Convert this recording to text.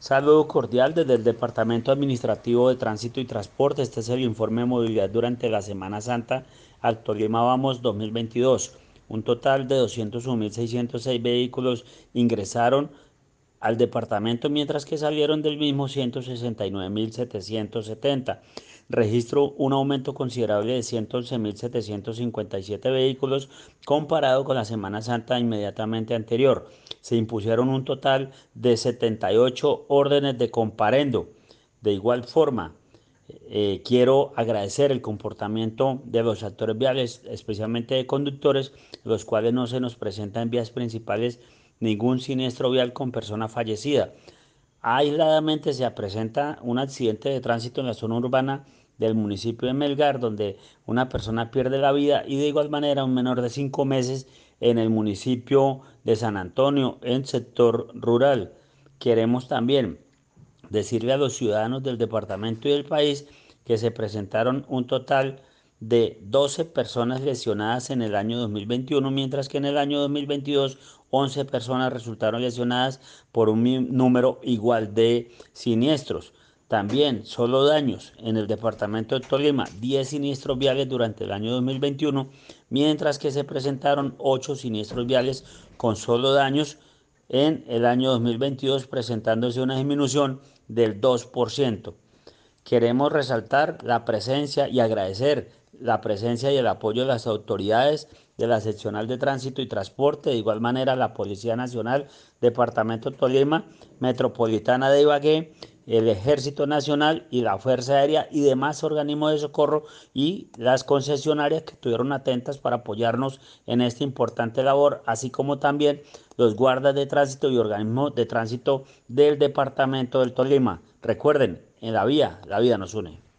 Saludo cordial desde el Departamento Administrativo de Tránsito y Transporte. Este es el informe de movilidad durante la Semana Santa al Tolima Vamos 2022. Un total de 201.606 vehículos ingresaron al departamento, mientras que salieron del mismo 169.770. Registró un aumento considerable de 111.757 vehículos comparado con la Semana Santa inmediatamente anterior. Se impusieron un total de 78 órdenes de comparendo. De igual forma, eh, quiero agradecer el comportamiento de los actores viales, especialmente de conductores, los cuales no se nos presenta en vías principales ningún siniestro vial con persona fallecida. Aisladamente se presenta un accidente de tránsito en la zona urbana del municipio de Melgar, donde una persona pierde la vida y de igual manera un menor de cinco meses en el municipio de San Antonio, en sector rural. Queremos también decirle a los ciudadanos del departamento y del país que se presentaron un total de 12 personas lesionadas en el año 2021, mientras que en el año 2022 11 personas resultaron lesionadas por un número igual de siniestros. También solo daños en el departamento de Tolima, 10 siniestros viales durante el año 2021, mientras que se presentaron 8 siniestros viales con solo daños en el año 2022, presentándose una disminución del 2%. Queremos resaltar la presencia y agradecer la presencia y el apoyo de las autoridades de la seccional de tránsito y transporte, de igual manera la Policía Nacional, Departamento Tolima, Metropolitana de Ibagué, el Ejército Nacional y la Fuerza Aérea y demás organismos de socorro y las concesionarias que estuvieron atentas para apoyarnos en esta importante labor, así como también los guardas de tránsito y organismos de tránsito del Departamento del Tolima. Recuerden, en la vía, la vida nos une.